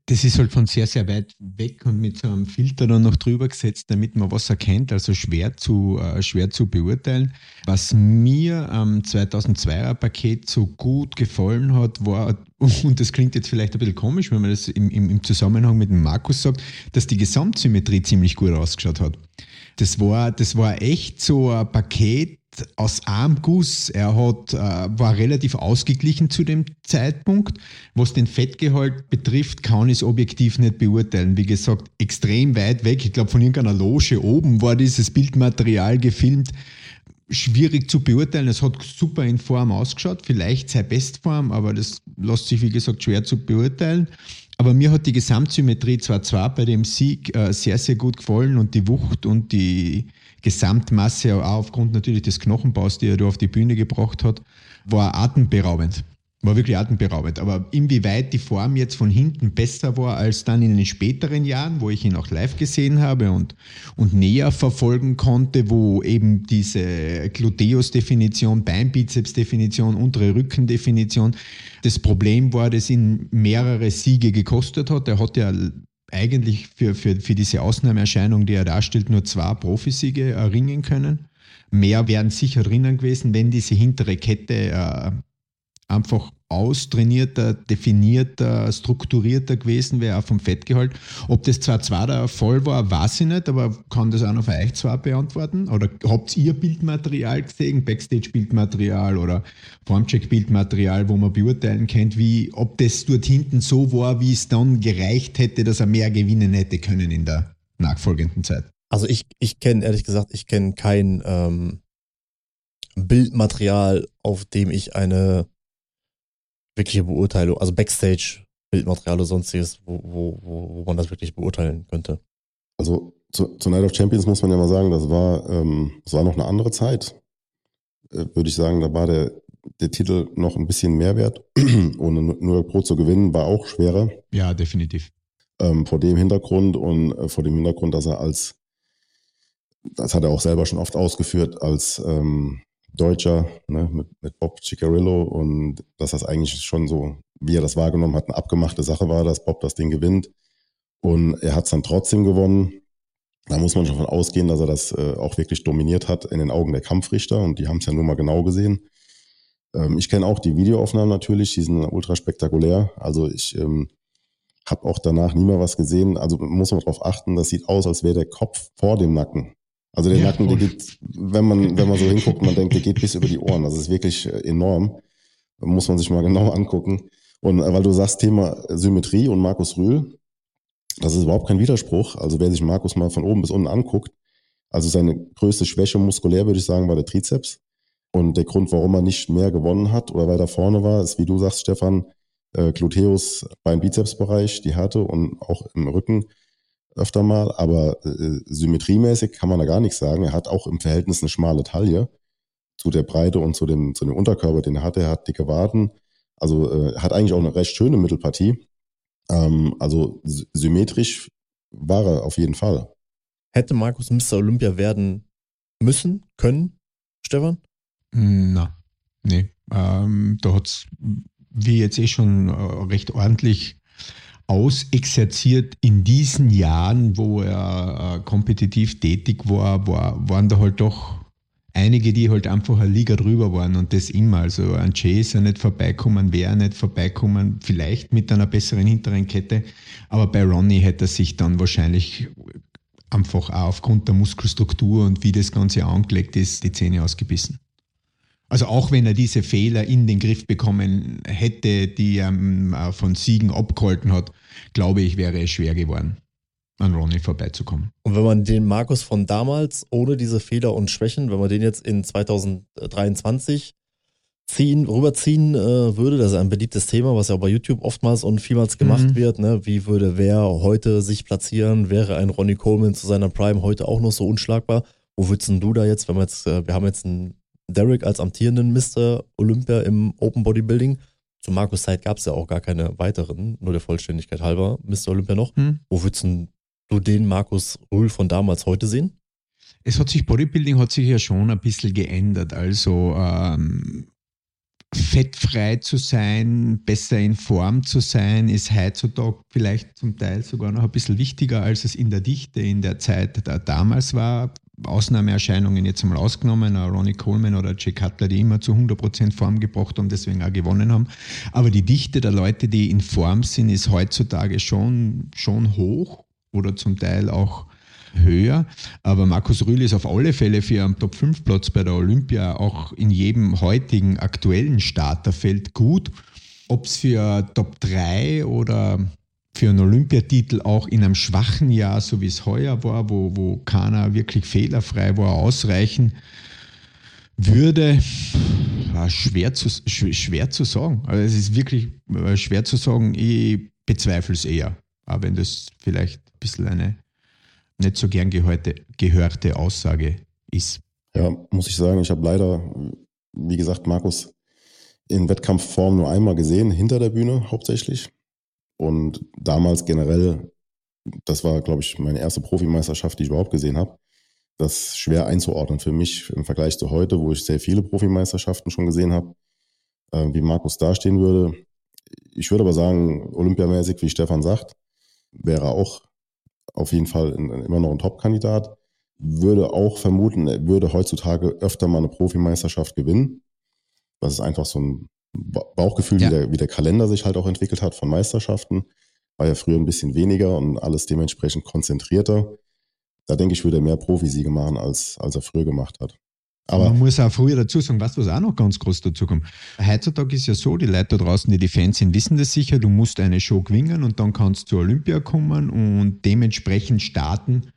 D: Das ist halt von sehr, sehr weit weg und mit so einem Filter dann noch drüber gesetzt, damit man was erkennt. Also schwer zu, äh, schwer zu beurteilen. Was mir am 2002er Paket so gut gefallen hat, war, und das klingt jetzt vielleicht ein bisschen komisch, wenn man das im, im, im Zusammenhang mit dem Markus sagt, dass die Gesamtsymmetrie ziemlich gut ausgeschaut hat. Das war, das war echt so ein Paket aus einem Guss. Er hat, äh, war relativ ausgeglichen zu dem Zeitpunkt. Was den Fettgehalt betrifft, kann ich es objektiv nicht beurteilen. Wie gesagt, extrem weit weg. Ich glaube, von irgendeiner Loge oben war dieses Bildmaterial gefilmt. Schwierig zu beurteilen. Es hat super in Form ausgeschaut. Vielleicht seine Bestform, aber das lässt sich, wie gesagt, schwer zu beurteilen. Aber mir hat die Gesamtsymmetrie zwar zwar bei dem Sieg äh, sehr, sehr gut gefallen und die Wucht und die Gesamtmasse, auch aufgrund natürlich des Knochenbaus, die er da auf die Bühne gebracht hat, war atemberaubend. War wirklich atemberaubend. Aber inwieweit die Form jetzt von hinten besser war als dann in den späteren Jahren, wo ich ihn auch live gesehen habe und, und näher verfolgen konnte, wo eben diese Gluteus-Definition, Beinbizeps-Definition, untere Rückendefinition das Problem war, das ihn mehrere Siege gekostet hat. Er hat ja eigentlich für, für, für diese Ausnahmeerscheinung, die er darstellt, nur zwei Profisiege erringen können. Mehr wären sicher drinnen gewesen, wenn diese hintere Kette äh, einfach austrainierter, definierter, strukturierter gewesen wäre, auch vom Fettgehalt. Ob das zwar der Fall war, weiß ich nicht, aber kann das auch noch für euch zwar beantworten? Oder habt ihr Bildmaterial gesehen, Backstage-Bildmaterial oder Formcheck-Bildmaterial, wo man beurteilen könnte, wie, ob das dort hinten so war, wie es dann gereicht hätte, dass er mehr gewinnen hätte können in der nachfolgenden Zeit?
C: Also ich, ich kenne, ehrlich gesagt, ich kenne kein ähm, Bildmaterial, auf dem ich eine wirkliche Beurteilung, also Backstage, Bildmaterial oder sonstiges, wo, wo, wo man das wirklich beurteilen könnte.
A: Also zu, zu Night of Champions muss man ja mal sagen, das war, ähm, das war noch eine andere Zeit. Äh, Würde ich sagen, da war der, der Titel noch ein bisschen mehr wert. Ohne New York Pro zu gewinnen, war auch schwerer.
D: Ja, definitiv.
A: Ähm, vor dem Hintergrund und äh, vor dem Hintergrund, dass er als, das hat er auch selber schon oft ausgeführt, als ähm, Deutscher ne, mit, mit Bob Ciccarillo und dass das eigentlich schon so, wie er das wahrgenommen hat, eine abgemachte Sache war, dass Bob das Ding gewinnt. Und er hat es dann trotzdem gewonnen. Da muss man schon von ausgehen, dass er das äh, auch wirklich dominiert hat in den Augen der Kampfrichter und die haben es ja nur mal genau gesehen. Ähm, ich kenne auch die Videoaufnahmen natürlich, die sind ultra spektakulär. Also ich ähm, habe auch danach nie mehr was gesehen. Also muss man darauf achten, das sieht aus, als wäre der Kopf vor dem Nacken. Also der ja, Nacken, der geht, wenn man, wenn man so hinguckt, man denkt, der geht bis über die Ohren. Das ist wirklich äh, enorm. Muss man sich mal genau angucken. Und äh, weil du sagst, Thema Symmetrie und Markus Rühl, das ist überhaupt kein Widerspruch. Also wer sich Markus mal von oben bis unten anguckt, also seine größte Schwäche muskulär, würde ich sagen, war der Trizeps. Und der Grund, warum er nicht mehr gewonnen hat oder weiter vorne war, ist, wie du sagst, Stefan, äh, Gluteus beim Bizepsbereich, die Härte und auch im Rücken öfter mal, aber äh, symmetriemäßig kann man da gar nichts sagen. Er hat auch im Verhältnis eine schmale Taille zu der Breite und zu dem, zu dem Unterkörper, den er hat. Er hat dicke Waden, also äh, hat eigentlich auch eine recht schöne Mittelpartie. Ähm, also symmetrisch war er auf jeden Fall.
C: Hätte Markus Mr. Olympia werden müssen, können, Stefan?
D: Na, nee. Ähm, da hat es, wie jetzt eh schon äh, recht ordentlich ausexerziert in diesen Jahren, wo er äh, kompetitiv tätig war, war, waren da halt doch einige, die halt einfach eine Liga drüber waren und das immer. Also ein Jay ist ja nicht vorbeikommen, wäre nicht vorbeikommen, vielleicht mit einer besseren hinteren Kette. Aber bei Ronnie hätte er sich dann wahrscheinlich einfach auch aufgrund der Muskelstruktur und wie das Ganze angelegt ist, die Zähne ausgebissen. Also auch wenn er diese Fehler in den Griff bekommen hätte, die er ähm, von Siegen abgehalten hat, glaube ich, wäre es schwer geworden, an Ronnie vorbeizukommen.
C: Und wenn man den Markus von damals ohne diese Fehler und Schwächen, wenn man den jetzt in 2023 ziehen, rüberziehen äh, würde, das ist ein beliebtes Thema, was ja auch bei YouTube oftmals und vielmals gemacht mhm. wird. Ne? Wie würde wer heute sich platzieren? Wäre ein Ronnie Coleman zu seiner Prime heute auch noch so unschlagbar? Wo würdest du da jetzt, wenn wir jetzt, äh, wir haben jetzt einen Derek als amtierenden Mr. Olympia im Open Bodybuilding. Zu Markus Zeit gab es ja auch gar keine weiteren, nur der Vollständigkeit halber, Mr. Olympia noch. Hm. Wo würdest du den Markus Rühl von damals heute sehen?
D: Es hat sich, Bodybuilding hat sich ja schon ein bisschen geändert. Also ähm, fettfrei zu sein, besser in Form zu sein, ist heutzutage vielleicht zum Teil sogar noch ein bisschen wichtiger, als es in der Dichte in der Zeit da damals war. Ausnahmeerscheinungen jetzt mal ausgenommen, Ronnie Coleman oder Jay Cutler, die immer zu 100% Form gebracht haben, deswegen auch gewonnen haben. Aber die Dichte der Leute, die in Form sind, ist heutzutage schon, schon hoch oder zum Teil auch höher. Aber Markus Rühl ist auf alle Fälle für einen Top-5-Platz bei der Olympia auch in jedem heutigen aktuellen Starterfeld gut. Ob es für Top 3 oder für einen Olympiatitel auch in einem schwachen Jahr, so wie es heuer war, wo, wo keiner wirklich fehlerfrei war, ausreichen würde, war schwer zu, schwer zu sagen. Also es ist wirklich äh, schwer zu sagen, ich bezweifle es eher. Aber wenn das vielleicht ein bisschen eine nicht so gern gehörte, gehörte Aussage ist.
A: Ja, muss ich sagen, ich habe leider, wie gesagt, Markus in Wettkampfform nur einmal gesehen, hinter der Bühne hauptsächlich. Und damals generell, das war, glaube ich, meine erste Profimeisterschaft, die ich überhaupt gesehen habe. Das ist schwer einzuordnen für mich im Vergleich zu heute, wo ich sehr viele Profimeisterschaften schon gesehen habe, äh, wie Markus dastehen würde. Ich würde aber sagen, olympiamäßig, wie Stefan sagt, wäre auch auf jeden Fall immer noch ein Top-Kandidat. Würde auch vermuten, er würde heutzutage öfter mal eine Profimeisterschaft gewinnen. Das ist einfach so ein Bauchgefühl, ja. wie, der, wie der Kalender sich halt auch entwickelt hat von Meisterschaften. War ja früher ein bisschen weniger und alles dementsprechend konzentrierter. Da denke ich, würde er mehr Profisiege machen, als, als er früher gemacht hat.
D: Aber man muss auch früher dazu sagen, was was auch noch ganz groß dazu kommt. Heutzutage ist ja so, die Leute da draußen, die die Fans sind, wissen das sicher, du musst eine Show gewinnen und dann kannst du zur Olympia kommen und dementsprechend starten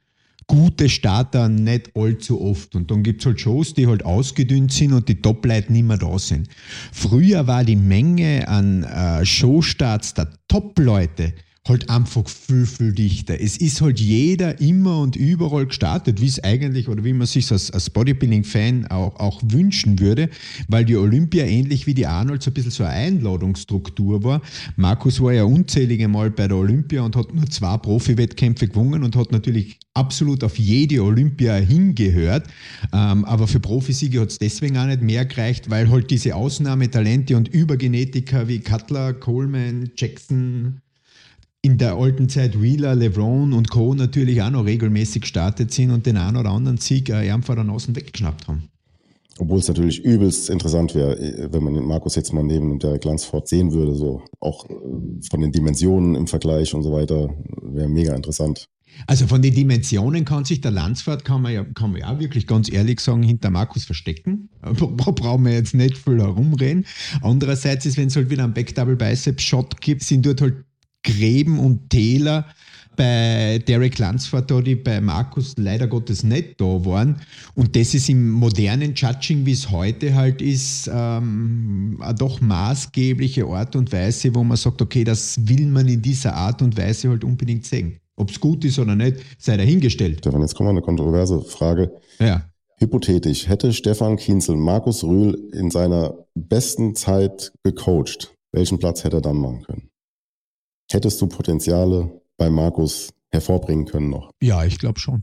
D: gute Starter nicht allzu oft. Und dann gibt es halt Shows, die halt ausgedünnt sind und die Top-Leute nicht mehr da sind. Früher war die Menge an äh, Showstarts der Top-Leute halt einfach viel, viel dichter. Es ist halt jeder immer und überall gestartet, wie es eigentlich oder wie man sich als, als Bodybuilding-Fan auch, auch wünschen würde, weil die Olympia ähnlich wie die Arnold so ein bisschen so eine Einladungsstruktur war. Markus war ja unzählige Mal bei der Olympia und hat nur zwei Profi-Wettkämpfe gewonnen und hat natürlich absolut auf jede Olympia hingehört. Ähm, aber für Profisiege hat es deswegen auch nicht mehr gereicht, weil halt diese Ausnahmetalente und Übergenetiker wie Cutler, Coleman, Jackson, in der alten Zeit Wheeler, LeBron und Co. natürlich auch noch regelmäßig gestartet sind und den einen oder anderen Sieg äh, einfach an außen weggeschnappt haben.
A: Obwohl es natürlich übelst interessant wäre, äh, wenn man Markus jetzt mal neben der Glanzfort sehen würde, so auch äh, von den Dimensionen im Vergleich und so weiter, wäre mega interessant.
D: Also von den Dimensionen kann sich der Landsfahrt, kann man ja, kann man ja wirklich ganz ehrlich sagen, hinter Markus verstecken. Da brauchen wir jetzt nicht viel herumreden. Andererseits ist, wenn es halt wieder einen Back-Double Bicep Shot gibt, sind dort halt Gräben und Täler bei Derek Lansford, die bei Markus leider Gottes nicht da waren. Und das ist im modernen Judging, wie es heute halt ist, ähm, eine doch maßgebliche Art und Weise, wo man sagt, okay, das will man in dieser Art und Weise halt unbedingt sehen. Ob es gut ist oder nicht, sei dahingestellt.
A: Stefan, jetzt kommt mal eine kontroverse Frage. Ja. Hypothetisch, hätte Stefan Kienzel Markus Rühl in seiner besten Zeit gecoacht, welchen Platz hätte er dann machen können? Hättest du Potenziale bei Markus hervorbringen können noch?
D: Ja, ich glaube schon.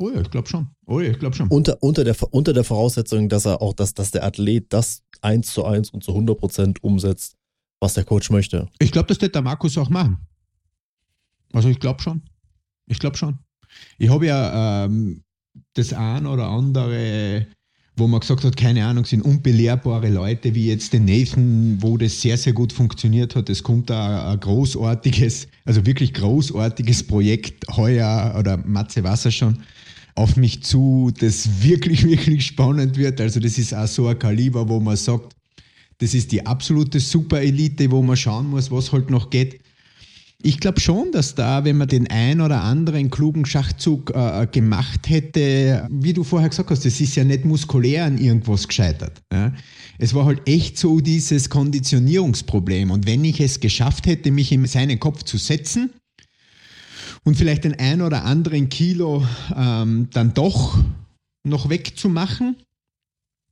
D: Oh ja, ich glaube schon. Oh ja, ich glaube schon.
C: Unter, unter, der, unter der Voraussetzung, dass er auch, dass, dass der Athlet das eins zu eins und zu 100 Prozent umsetzt, was der Coach möchte.
D: Ich glaube, das wird der Markus auch machen. Also ich glaube schon. Ich glaube schon. Ich habe ja ähm, das ein oder andere wo man gesagt hat, keine Ahnung, sind unbelehrbare Leute wie jetzt den Nathan, wo das sehr, sehr gut funktioniert hat. Es kommt da ein großartiges, also wirklich großartiges Projekt heuer oder Matze Wasser schon auf mich zu, das wirklich, wirklich spannend wird. Also das ist auch so ein Kaliber, wo man sagt, das ist die absolute Super-Elite, wo man schauen muss, was halt noch geht. Ich glaube schon, dass da, wenn man den ein oder anderen klugen Schachzug äh, gemacht hätte, wie du vorher gesagt hast, das ist ja nicht muskulär an irgendwas gescheitert. Ja? Es war halt echt so dieses Konditionierungsproblem. Und wenn ich es geschafft hätte, mich in seinen Kopf zu setzen und vielleicht den ein oder anderen Kilo ähm, dann doch noch wegzumachen,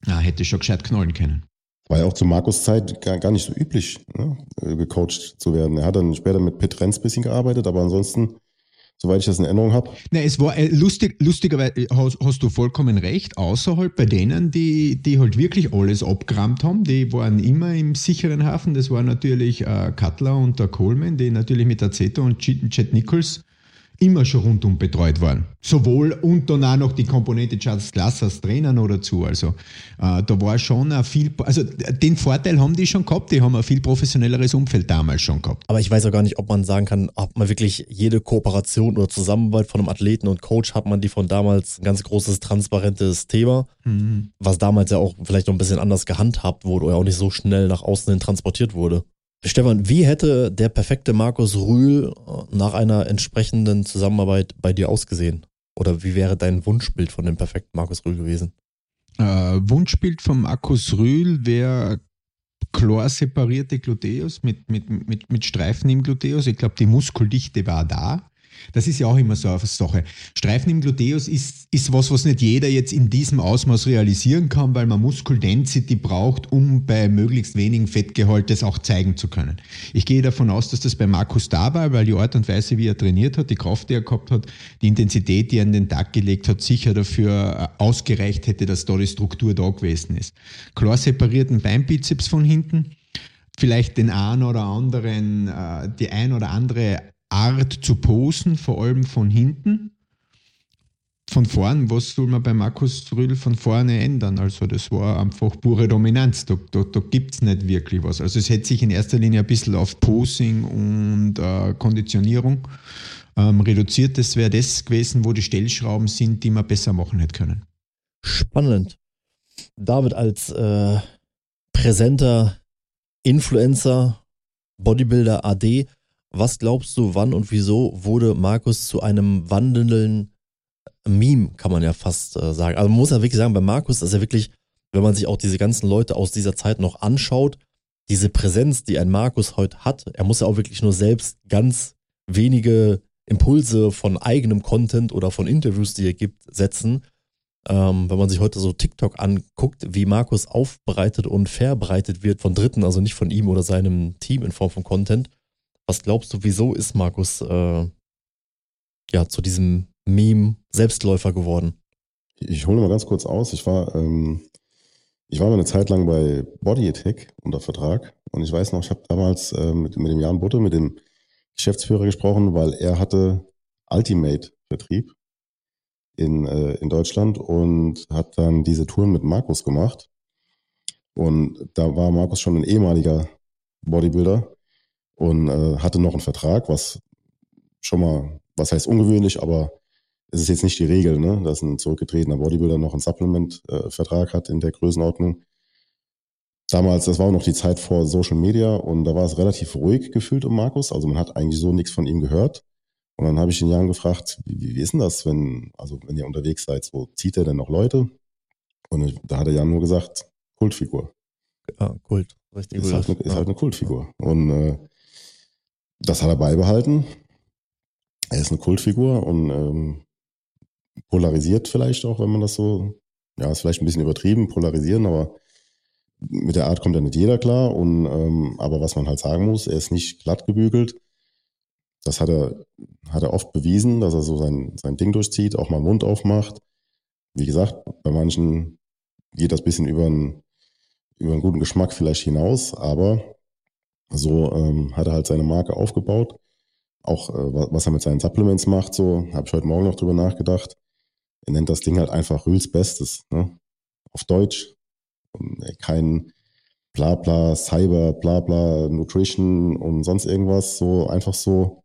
D: na, hätte ich schon gescheit knallen können.
A: War ja auch zu Markus Zeit gar, gar nicht so üblich, ne, gecoacht zu werden. Er hat dann später mit Pitt Renz ein bisschen gearbeitet, aber ansonsten, soweit ich das in Erinnerung habe.
D: Ne, es war äh, lustig, lustigerweise äh, hast, hast, du vollkommen recht, außer halt bei denen, die, die halt wirklich alles abgerammt haben, die waren immer im sicheren Hafen. Das war natürlich äh, Cutler und der Coleman, die natürlich mit Aceto und Chet Nichols immer schon rundum betreut waren. Sowohl und dann auch noch die Komponente Charles Glass als Trainer noch dazu. Also äh, da war schon ein viel, also den Vorteil haben die schon gehabt, die haben ein viel professionelleres Umfeld damals schon gehabt.
C: Aber ich weiß auch gar nicht, ob man sagen kann, ob man wirklich jede Kooperation oder Zusammenarbeit von einem Athleten und Coach hat man die von damals ein ganz großes, transparentes Thema, mhm. was damals ja auch vielleicht noch ein bisschen anders gehandhabt wurde oder auch nicht so schnell nach außen hin transportiert wurde. Stefan, wie hätte der perfekte Markus Rühl äh, nach einer entsprechenden Zusammenarbeit bei dir ausgesehen? Oder wie wäre dein Wunschbild von dem perfekten Markus Rühl gewesen?
D: Äh, Wunschbild von Markus Rühl wäre klar separierte Gluteus mit, mit, mit, mit Streifen im Gluteus. Ich glaube, die Muskeldichte war da. Das ist ja auch immer so eine Sache. Streifen im Gluteus ist, ist was, was nicht jeder jetzt in diesem Ausmaß realisieren kann, weil man Muskeldensity braucht, um bei möglichst wenigen Fettgehalt das auch zeigen zu können. Ich gehe davon aus, dass das bei Markus da war, weil die Art und Weise, wie er trainiert hat, die Kraft, die er gehabt hat, die Intensität, die er an den Tag gelegt hat, sicher dafür äh, ausgereicht hätte, dass da die Struktur da gewesen ist. Klar separierten Beinbizeps von hinten vielleicht den einen oder anderen, äh, die ein oder andere Art zu posen, vor allem von hinten. Von vorn, was soll man bei Markus Rühl von vorne ändern? Also das war einfach pure Dominanz. Da, da, da gibt es nicht wirklich was. Also es hätte sich in erster Linie ein bisschen auf Posing und äh, Konditionierung ähm, reduziert. Das wäre das gewesen, wo die Stellschrauben sind, die man besser machen hätte können.
C: Spannend. David als äh, präsenter Influencer, Bodybuilder AD, was glaubst du, wann und wieso wurde Markus zu einem wandelnden Meme, kann man ja fast äh, sagen. Also man muss ja wirklich sagen, bei Markus ist er wirklich, wenn man sich auch diese ganzen Leute aus dieser Zeit noch anschaut, diese Präsenz, die ein Markus heute hat, er muss ja auch wirklich nur selbst ganz wenige Impulse von eigenem Content oder von Interviews, die er gibt, setzen. Ähm, wenn man sich heute so TikTok anguckt, wie Markus aufbereitet und verbreitet wird von Dritten, also nicht von ihm oder seinem Team in Form von Content. Was glaubst du, wieso ist Markus äh, ja zu diesem Meme Selbstläufer geworden?
A: Ich hole mal ganz kurz aus. Ich war, ähm, ich war mal eine Zeit lang bei Body Attack unter Vertrag und ich weiß noch, ich habe damals äh, mit, mit dem Jan Butte, mit dem Geschäftsführer gesprochen, weil er hatte Ultimate-Vertrieb in, äh, in Deutschland und hat dann diese Touren mit Markus gemacht. Und da war Markus schon ein ehemaliger Bodybuilder und äh, hatte noch einen Vertrag, was schon mal, was heißt ungewöhnlich, aber es ist jetzt nicht die Regel, ne, dass ein zurückgetretener Bodybuilder noch einen Supplement-Vertrag äh, hat in der Größenordnung. Damals, das war auch noch die Zeit vor Social Media und da war es relativ ruhig gefühlt um Markus. Also man hat eigentlich so nichts von ihm gehört. Und dann habe ich den Jan gefragt, wie, wie ist denn das, wenn, also wenn ihr unterwegs seid, wo zieht er denn noch Leute? Und da hat der Jan nur gesagt, Kultfigur.
C: Ja, Kult, richtig.
A: Ist, halt eine, ist halt eine Kultfigur. Und äh, das hat er beibehalten. Er ist eine Kultfigur und ähm, polarisiert vielleicht auch, wenn man das so, ja, ist vielleicht ein bisschen übertrieben, polarisieren, aber mit der Art kommt ja nicht jeder klar. Und ähm, aber was man halt sagen muss, er ist nicht glatt gebügelt. Das hat er, hat er oft bewiesen, dass er so sein, sein Ding durchzieht, auch mal Mund aufmacht. Wie gesagt, bei manchen geht das bisschen über einen, über einen guten Geschmack vielleicht hinaus, aber so ähm, hat er halt seine Marke aufgebaut. Auch äh, was er mit seinen Supplements macht, so habe ich heute Morgen noch drüber nachgedacht. Er nennt das Ding halt einfach Rühls Bestes. Ne? Auf Deutsch, kein Blabla, Cyber, Blabla, Nutrition und sonst irgendwas, so einfach so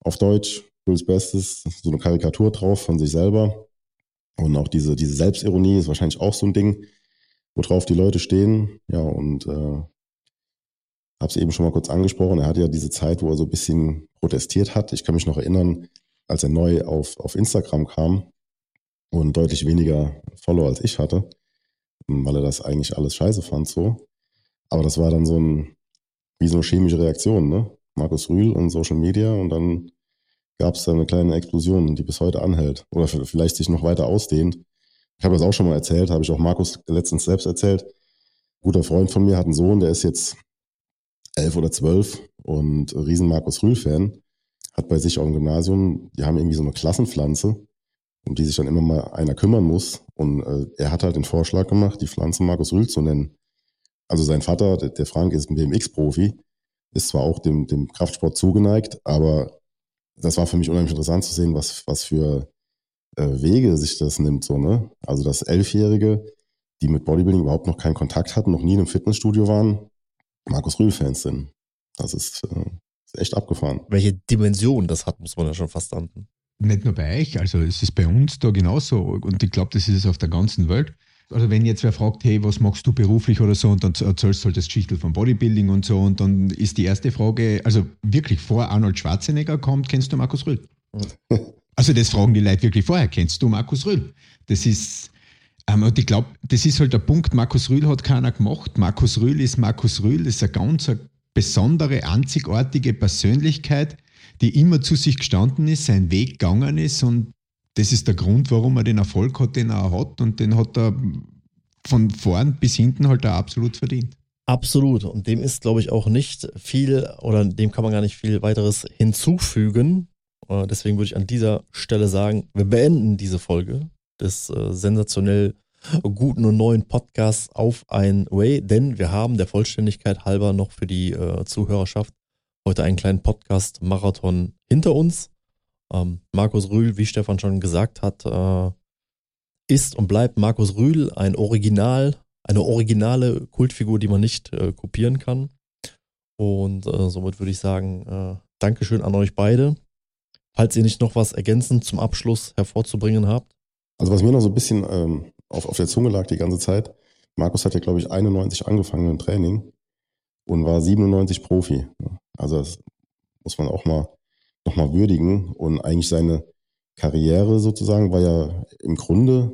A: auf Deutsch, Phil's Bestes, so eine Karikatur drauf von sich selber. Und auch diese, diese Selbstironie ist wahrscheinlich auch so ein Ding, worauf die Leute stehen. Ja, und äh, habe es eben schon mal kurz angesprochen. Er hatte ja diese Zeit, wo er so ein bisschen protestiert hat. Ich kann mich noch erinnern, als er neu auf, auf Instagram kam und deutlich weniger Follower als ich hatte weil er das eigentlich alles scheiße fand so. Aber das war dann so ein, wie so eine chemische Reaktion, ne? Markus Rühl und Social Media und dann gab es da eine kleine Explosion, die bis heute anhält oder vielleicht sich noch weiter ausdehnt. Ich habe das auch schon mal erzählt, habe ich auch Markus letztens selbst erzählt. Ein guter Freund von mir hat einen Sohn, der ist jetzt elf oder zwölf und riesen Markus Rühl-Fan, hat bei sich auch im Gymnasium, die haben irgendwie so eine Klassenpflanze, um die sich dann immer mal einer kümmern muss. Und äh, er hat halt den Vorschlag gemacht, die Pflanze Markus Rühl zu nennen. Also sein Vater, der, Frank, ist ein BMX-Profi, ist zwar auch dem, dem Kraftsport zugeneigt, aber das war für mich unheimlich interessant zu sehen, was, was für äh, Wege sich das nimmt. So, ne? Also dass Elfjährige, die mit Bodybuilding überhaupt noch keinen Kontakt hatten, noch nie in einem Fitnessstudio waren, Markus Rühl-Fans sind. Das ist, äh, ist echt abgefahren.
C: Welche Dimension das hat, muss man ja schon fast an
D: nicht nur bei euch, also es ist bei uns da genauso und ich glaube, das ist es auf der ganzen Welt. Also wenn jetzt wer fragt, hey, was machst du beruflich oder so und dann erzählst du halt das Geschichte von Bodybuilding und so und dann ist die erste Frage, also wirklich vor Arnold Schwarzenegger kommt, kennst du Markus Rühl? Also das fragen die Leute wirklich vorher, kennst du Markus Rühl? Das ist, ähm, und ich glaube, das ist halt der Punkt, Markus Rühl hat keiner gemacht. Markus Rühl ist Markus Rühl, ist eine ganz besondere, einzigartige Persönlichkeit, die immer zu sich gestanden ist, seinen Weg gegangen ist und das ist der Grund, warum er den Erfolg hat, den er hat und den hat er von vorn bis hinten halt auch absolut verdient.
C: Absolut. Und dem ist, glaube ich, auch nicht viel oder dem kann man gar nicht viel weiteres hinzufügen. Äh, deswegen würde ich an dieser Stelle sagen, wir beenden diese Folge des äh, sensationell guten und neuen Podcasts auf ein Way, denn wir haben der Vollständigkeit halber noch für die äh, Zuhörerschaft heute einen kleinen Podcast-Marathon hinter uns. Ähm, Markus Rühl, wie Stefan schon gesagt hat, äh, ist und bleibt Markus Rühl ein Original, eine originale Kultfigur, die man nicht äh, kopieren kann. Und äh, somit würde ich sagen, äh, Dankeschön an euch beide. Falls ihr nicht noch was ergänzend zum Abschluss hervorzubringen habt.
A: Also was mir noch so ein bisschen ähm, auf, auf der Zunge lag die ganze Zeit, Markus hat ja, glaube ich, 91 angefangen dem Training und war 97 Profi. Also das muss man auch mal nochmal würdigen. Und eigentlich seine Karriere sozusagen war ja im Grunde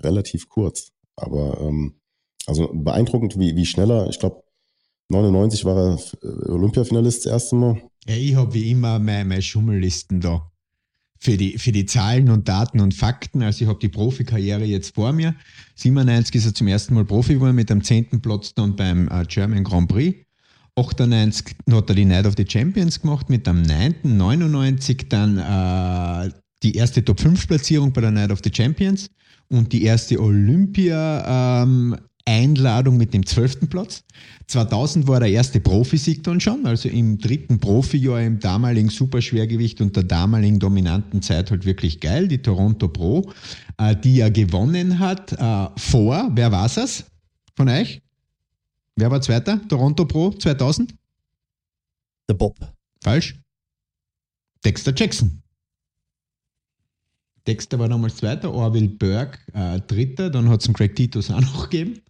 A: relativ kurz. Aber ähm, also beeindruckend, wie, wie schneller, ich glaube, 99 war er äh, Olympiafinalist das erste Mal.
D: Ja, ich habe wie immer meine, meine Schummellisten da für die, für die Zahlen und Daten und Fakten. Also ich habe die Profikarriere jetzt vor mir. 97 ist er zum ersten Mal Profi geworden mit dem zehnten Platz dann beim äh, German Grand Prix. 98 hat er die Night of the Champions gemacht mit dem 9. 99 dann äh, die erste Top-5-Platzierung bei der Night of the Champions und die erste Olympia ähm, Einladung mit dem zwölften Platz. 2000 war der erste Profisieg dann schon, also im dritten Profijahr im damaligen Superschwergewicht und der damaligen dominanten Zeit halt wirklich geil, die Toronto Pro, äh, die er gewonnen hat äh, vor, wer war es von euch? Wer war Zweiter? Toronto Pro 2000?
C: Der Bob.
D: Falsch. Dexter Jackson. Dexter war damals Zweiter, Orville Berg äh, Dritter, dann hat es einen Craig Titus auch noch gegeben.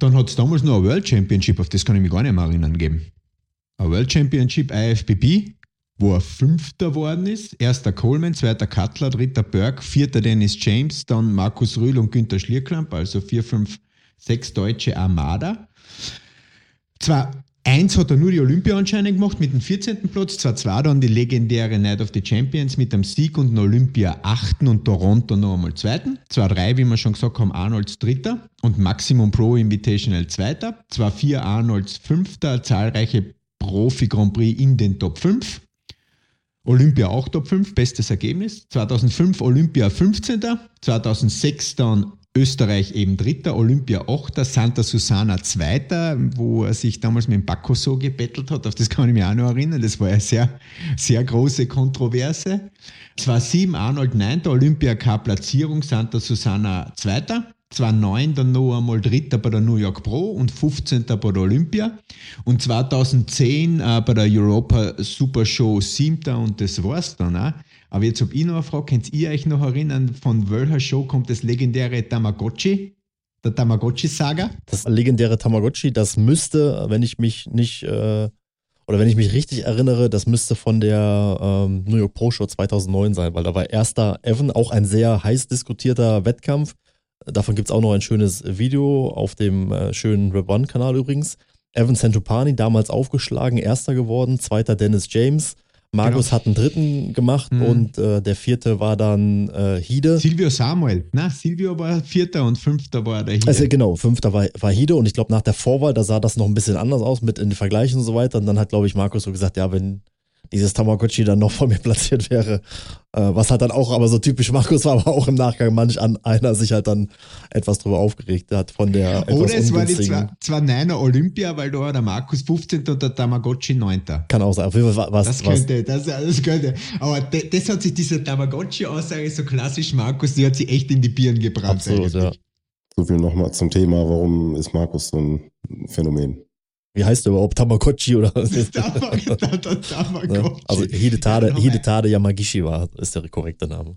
D: Dann hat es damals noch eine World Championship, auf das kann ich mich gar nicht mehr erinnern, gegeben. Eine World Championship IFBB, wo er Fünfter geworden ist. Erster Coleman, zweiter Cutler, dritter Berg, vierter Dennis James, dann Markus Rühl und Günther Schlierklamp, also vier, fünf, sechs deutsche Armada. Zwar Eins hat er nur die Olympia anscheinend gemacht mit dem 14. Platz, zwar zwei dann die legendäre Night of the Champions mit dem Sieg und den Olympia 8. und Toronto noch einmal 2. Zwar drei, wie wir schon gesagt haben, Arnolds Dritter und Maximum Pro Invitational Zweiter. Zwar vier Arnolds Fünfter, zahlreiche Profi Grand Prix in den Top 5. Olympia auch Top 5, bestes Ergebnis. 2005 Olympia 15. 2006 dann Österreich eben Dritter, Olympia Achter, Santa Susana Zweiter, wo er sich damals mit dem Baco so gebettelt hat. Auf das kann ich mich auch noch erinnern. Das war eine sehr, sehr große Kontroverse. 2007 Arnold Neunter, Olympia Cup Platzierung, Santa Susana Zweiter. 2009 dann noch einmal Dritter bei der New York Pro und 15. bei der Olympia. Und 2010 äh, bei der Europa Super Show 7. und das war's dann auch. Aber jetzt habe ich noch eine Frage, könnt ihr euch noch erinnern, von welcher Show kommt das legendäre Tamagotchi? Der Tamagotchi-Saga?
C: Das legendäre Tamagotchi, das müsste, wenn ich mich nicht, äh, oder wenn ich mich richtig erinnere, das müsste von der ähm, New York Pro Show 2009 sein, weil da war erster Evan, auch ein sehr heiß diskutierter Wettkampf. Davon gibt es auch noch ein schönes Video auf dem äh, schönen Rap One-Kanal übrigens. Evan Santupani, damals aufgeschlagen, erster geworden, zweiter Dennis James, Markus genau. hat einen dritten gemacht mhm. und äh, der vierte war dann äh, Hide.
D: Silvio Samuel. Na, Silvio war vierter und fünfter war der
C: Hide. Also genau, fünfter war, war Hide und ich glaube nach der Vorwahl, da sah das noch ein bisschen anders aus mit in den Vergleichen und so weiter. Und dann hat, glaube ich, Markus so gesagt, ja, wenn dieses Tamagotchi dann noch vor mir platziert wäre. Äh, was halt dann auch aber so typisch Markus war, aber auch im Nachgang manch an einer sich halt dann etwas drüber aufgeregt hat von der
D: Oder es war die zwar, zwar Neiner Olympia, weil da war der Markus 15. und der Tamagotchi 9.
C: Kann auch sein. Auf jeden Fall was,
D: das könnte, was, das, das könnte. Aber de, das hat sich diese Tamagotchi-Aussage so klassisch Markus, die hat sich echt in die Birnen gebracht.
C: Absolut, ja.
A: So viel nochmal zum Thema, warum ist Markus so ein Phänomen?
C: Wie heißt der überhaupt? Tamagotchi oder was?
D: Tamagotchi.
C: Also Hidetade, Hidetade Yamagishi war, ist der korrekte Name.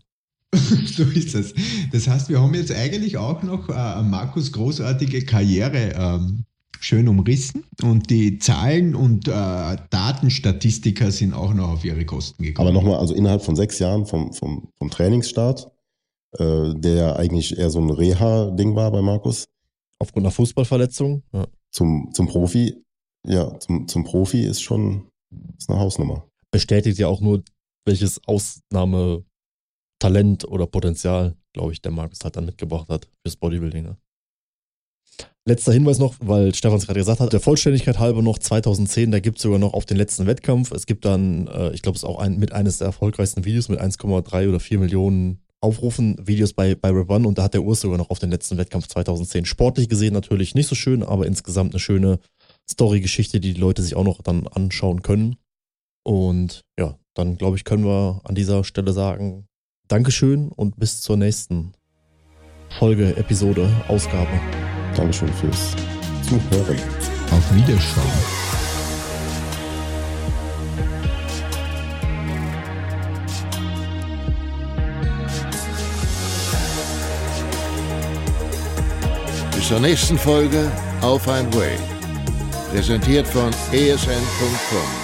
D: so ist es. Das heißt, wir haben jetzt eigentlich auch noch äh, Markus großartige Karriere ähm, schön umrissen und die Zahlen und äh, Datenstatistiker sind auch noch auf ihre Kosten gekommen.
A: Aber nochmal, also innerhalb von sechs Jahren vom, vom, vom Trainingsstart, äh, der ja eigentlich eher so ein Reha-Ding war bei Markus.
C: Aufgrund einer Fußballverletzung?
A: Ja. Zum, zum Profi ja, zum, zum Profi ist schon ist eine Hausnummer.
C: Bestätigt ja auch nur, welches Ausnahmetalent oder Potenzial, glaube ich, der Markus halt dann mitgebracht hat fürs Bodybuilding. Ne? Letzter Hinweis noch, weil Stefan es gerade gesagt hat, der Vollständigkeit halber noch 2010, da gibt es sogar noch auf den letzten Wettkampf. Es gibt dann, äh, ich glaube, es ist auch ein, mit eines der erfolgreichsten Videos mit 1,3 oder 4 Millionen Aufrufen, Videos bei, bei Rap One und da hat der Urs sogar noch auf den letzten Wettkampf 2010 sportlich gesehen natürlich nicht so schön, aber insgesamt eine schöne Story-Geschichte, die die Leute sich auch noch dann anschauen können. Und ja, dann glaube ich, können wir an dieser Stelle sagen, Dankeschön und bis zur nächsten Folge, Episode, Ausgabe.
A: Dankeschön fürs Zuhören.
D: Auf Wiederschauen.
B: Bis zur nächsten Folge Auf ein Way. Präsentiert von esn.com.